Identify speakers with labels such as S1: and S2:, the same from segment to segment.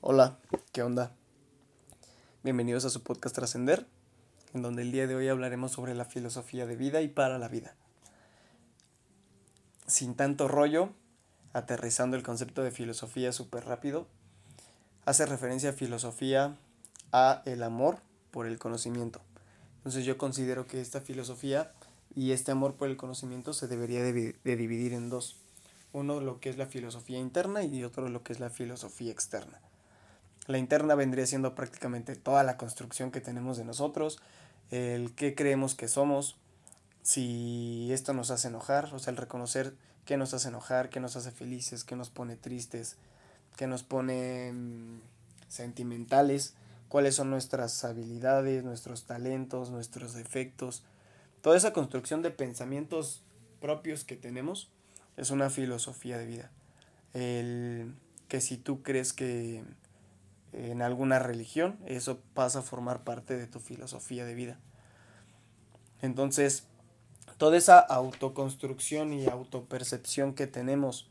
S1: Hola, ¿qué onda? Bienvenidos a su podcast Trascender, en donde el día de hoy hablaremos sobre la filosofía de vida y para la vida. Sin tanto rollo, aterrizando el concepto de filosofía súper rápido, hace referencia a filosofía a el amor por el conocimiento. Entonces yo considero que esta filosofía y este amor por el conocimiento se debería de, dividir en dos. Uno lo que es la filosofía interna y otro lo que es la filosofía externa. La interna vendría siendo prácticamente toda la construcción que tenemos de nosotros, el qué creemos que somos, si esto nos hace enojar, o sea, el reconocer qué nos hace enojar, qué nos hace felices, qué nos pone tristes, qué nos pone mm, sentimentales, cuáles son nuestras habilidades, nuestros talentos, nuestros defectos. Toda esa construcción de pensamientos propios que tenemos es una filosofía de vida. El que si tú crees que en alguna religión, eso pasa a formar parte de tu filosofía de vida. Entonces, toda esa autoconstrucción y autopercepción que tenemos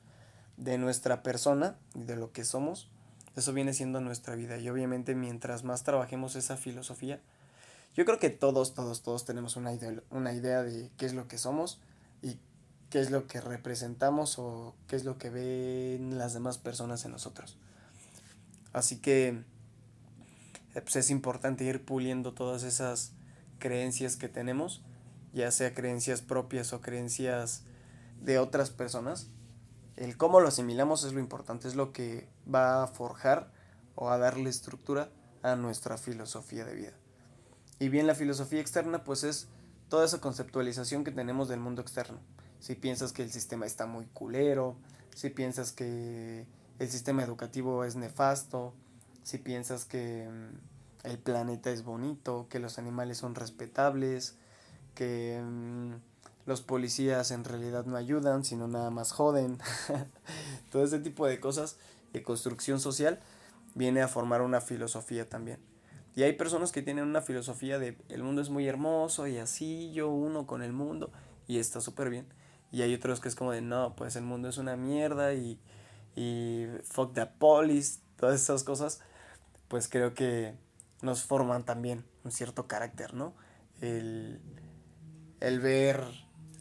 S1: de nuestra persona y de lo que somos, eso viene siendo nuestra vida. Y obviamente mientras más trabajemos esa filosofía, yo creo que todos, todos, todos tenemos una idea, una idea de qué es lo que somos y qué es lo que representamos o qué es lo que ven las demás personas en nosotros. Así que eh, pues es importante ir puliendo todas esas creencias que tenemos, ya sea creencias propias o creencias de otras personas. El cómo lo asimilamos es lo importante, es lo que va a forjar o a darle estructura a nuestra filosofía de vida. Y bien la filosofía externa pues es toda esa conceptualización que tenemos del mundo externo. Si piensas que el sistema está muy culero, si piensas que el sistema educativo es nefasto, si piensas que mm, el planeta es bonito, que los animales son respetables, que mm, los policías en realidad no ayudan, sino nada más joden. Todo ese tipo de cosas de construcción social viene a formar una filosofía también. Y hay personas que tienen una filosofía de el mundo es muy hermoso y así yo uno con el mundo y está súper bien. Y hay otros que es como de no, pues el mundo es una mierda y y fuck the police, todas esas cosas, pues creo que nos forman también un cierto carácter, ¿no? El, el ver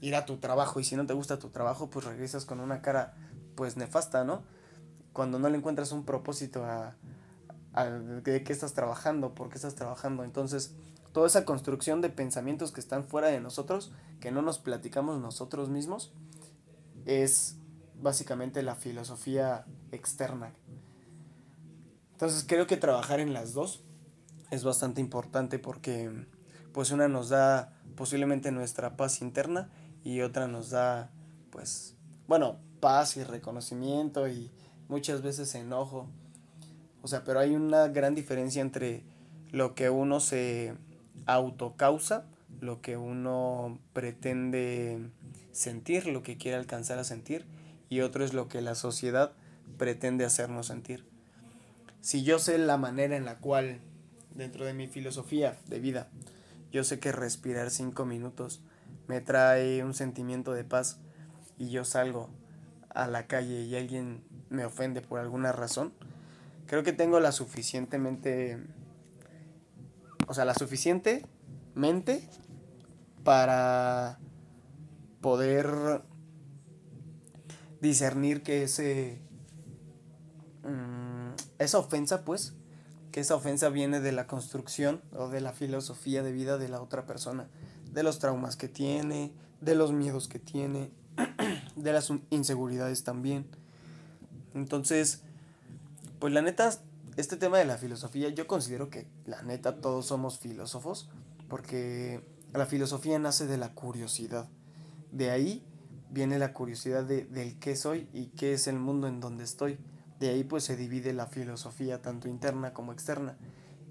S1: ir a tu trabajo y si no te gusta tu trabajo, pues regresas con una cara pues nefasta, ¿no? Cuando no le encuentras un propósito a, a de qué estás trabajando, por qué estás trabajando. Entonces, toda esa construcción de pensamientos que están fuera de nosotros, que no nos platicamos nosotros mismos, es básicamente la filosofía externa. Entonces creo que trabajar en las dos es bastante importante porque pues una nos da posiblemente nuestra paz interna y otra nos da pues bueno paz y reconocimiento y muchas veces enojo. O sea, pero hay una gran diferencia entre lo que uno se autocausa, lo que uno pretende sentir, lo que quiere alcanzar a sentir y otro es lo que la sociedad pretende hacernos sentir. Si yo sé la manera en la cual, dentro de mi filosofía de vida, yo sé que respirar cinco minutos me trae un sentimiento de paz y yo salgo a la calle y alguien me ofende por alguna razón, creo que tengo la suficientemente, o sea, la suficiente mente para poder discernir que ese mm, esa ofensa pues que esa ofensa viene de la construcción o de la filosofía de vida de la otra persona de los traumas que tiene de los miedos que tiene de las inseguridades también. Entonces pues la neta este tema de la filosofía yo considero que la neta todos somos filósofos porque la filosofía nace de la curiosidad. De ahí viene la curiosidad de, del qué soy y qué es el mundo en donde estoy. De ahí pues se divide la filosofía tanto interna como externa.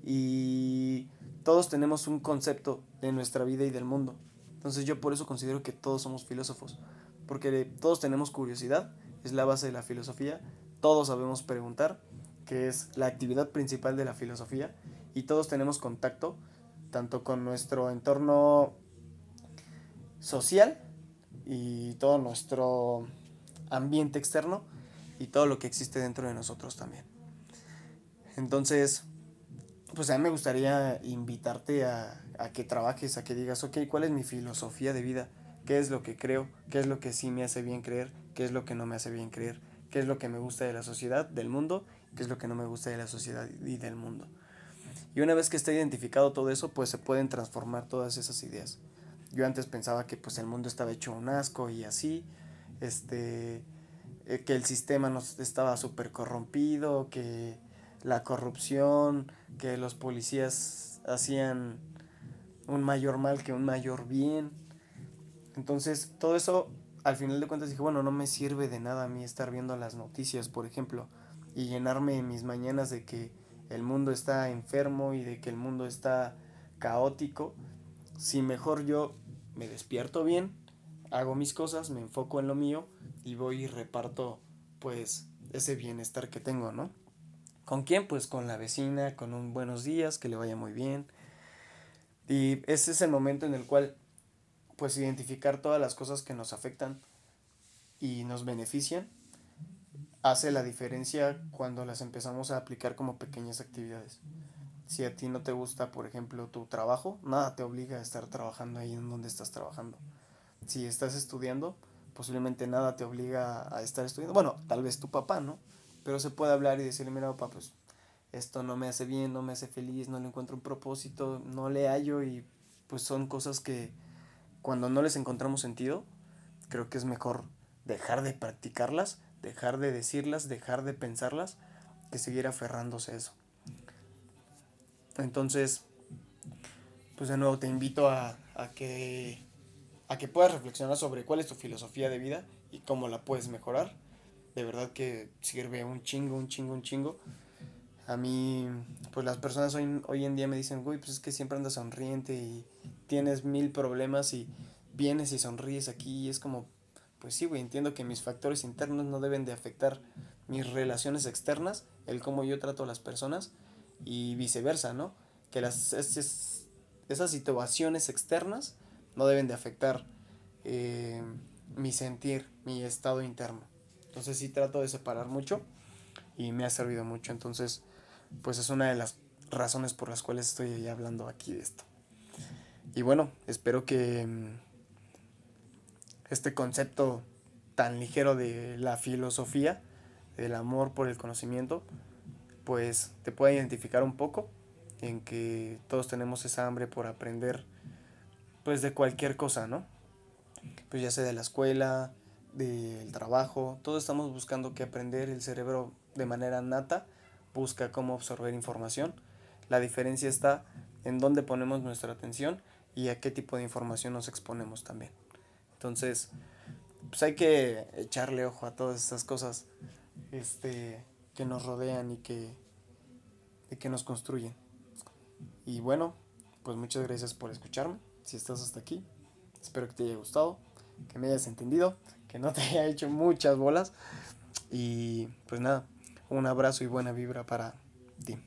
S1: Y todos tenemos un concepto de nuestra vida y del mundo. Entonces yo por eso considero que todos somos filósofos. Porque todos tenemos curiosidad, es la base de la filosofía. Todos sabemos preguntar, que es la actividad principal de la filosofía. Y todos tenemos contacto tanto con nuestro entorno social y todo nuestro ambiente externo y todo lo que existe dentro de nosotros también. Entonces, pues a mí me gustaría invitarte a, a que trabajes, a que digas, ok, ¿cuál es mi filosofía de vida? ¿Qué es lo que creo? ¿Qué es lo que sí me hace bien creer? ¿Qué es lo que no me hace bien creer? ¿Qué es lo que me gusta de la sociedad, del mundo? ¿Qué es lo que no me gusta de la sociedad y del mundo? Y una vez que esté identificado todo eso, pues se pueden transformar todas esas ideas. Yo antes pensaba que pues el mundo estaba hecho un asco y así, este, eh, que el sistema nos estaba súper corrompido, que la corrupción, que los policías hacían un mayor mal que un mayor bien. Entonces, todo eso, al final de cuentas dije, bueno, no me sirve de nada a mí estar viendo las noticias, por ejemplo, y llenarme mis mañanas de que el mundo está enfermo y de que el mundo está caótico. Si mejor yo me despierto bien, hago mis cosas, me enfoco en lo mío y voy y reparto pues ese bienestar que tengo, ¿no? ¿Con quién? Pues con la vecina, con un buenos días, que le vaya muy bien. Y ese es el momento en el cual pues identificar todas las cosas que nos afectan y nos benefician hace la diferencia cuando las empezamos a aplicar como pequeñas actividades. Si a ti no te gusta, por ejemplo, tu trabajo, nada te obliga a estar trabajando ahí en donde estás trabajando. Si estás estudiando, posiblemente nada te obliga a estar estudiando. Bueno, tal vez tu papá, ¿no? Pero se puede hablar y decirle, mira, papá, pues esto no me hace bien, no me hace feliz, no le encuentro un propósito, no le hallo y pues son cosas que cuando no les encontramos sentido, creo que es mejor dejar de practicarlas, dejar de decirlas, dejar de pensarlas, que seguir aferrándose a eso. Entonces, pues de nuevo te invito a, a, que, a que puedas reflexionar sobre cuál es tu filosofía de vida y cómo la puedes mejorar de verdad que sirve un chingo, un chingo, un chingo. A mí, pues las personas hoy, hoy en día me dicen, güey, pues es que siempre andas sonriente y tienes mil problemas y vienes y sonríes aquí y es como, pues sí, güey, entiendo que mis factores internos no deben de afectar mis relaciones externas, el cómo yo trato a las personas y viceversa, ¿no? Que las, esas situaciones externas no deben de afectar eh, mi sentir, mi estado interno. Entonces sí trato de separar mucho y me ha servido mucho. Entonces, pues es una de las razones por las cuales estoy hablando aquí de esto. Y bueno, espero que mm, este concepto tan ligero de la filosofía, del amor por el conocimiento, pues te pueda identificar un poco en que todos tenemos esa hambre por aprender pues de cualquier cosa, ¿no? Pues ya sea de la escuela, del trabajo, todos estamos buscando que aprender el cerebro de manera nata, busca cómo absorber información. La diferencia está en dónde ponemos nuestra atención y a qué tipo de información nos exponemos también. Entonces, pues hay que echarle ojo a todas estas cosas este, que nos rodean y que, y que nos construyen. Y bueno, pues muchas gracias por escucharme. Si estás hasta aquí, espero que te haya gustado, que me hayas entendido que no te haya hecho muchas bolas. Y pues nada, un abrazo y buena vibra para ti.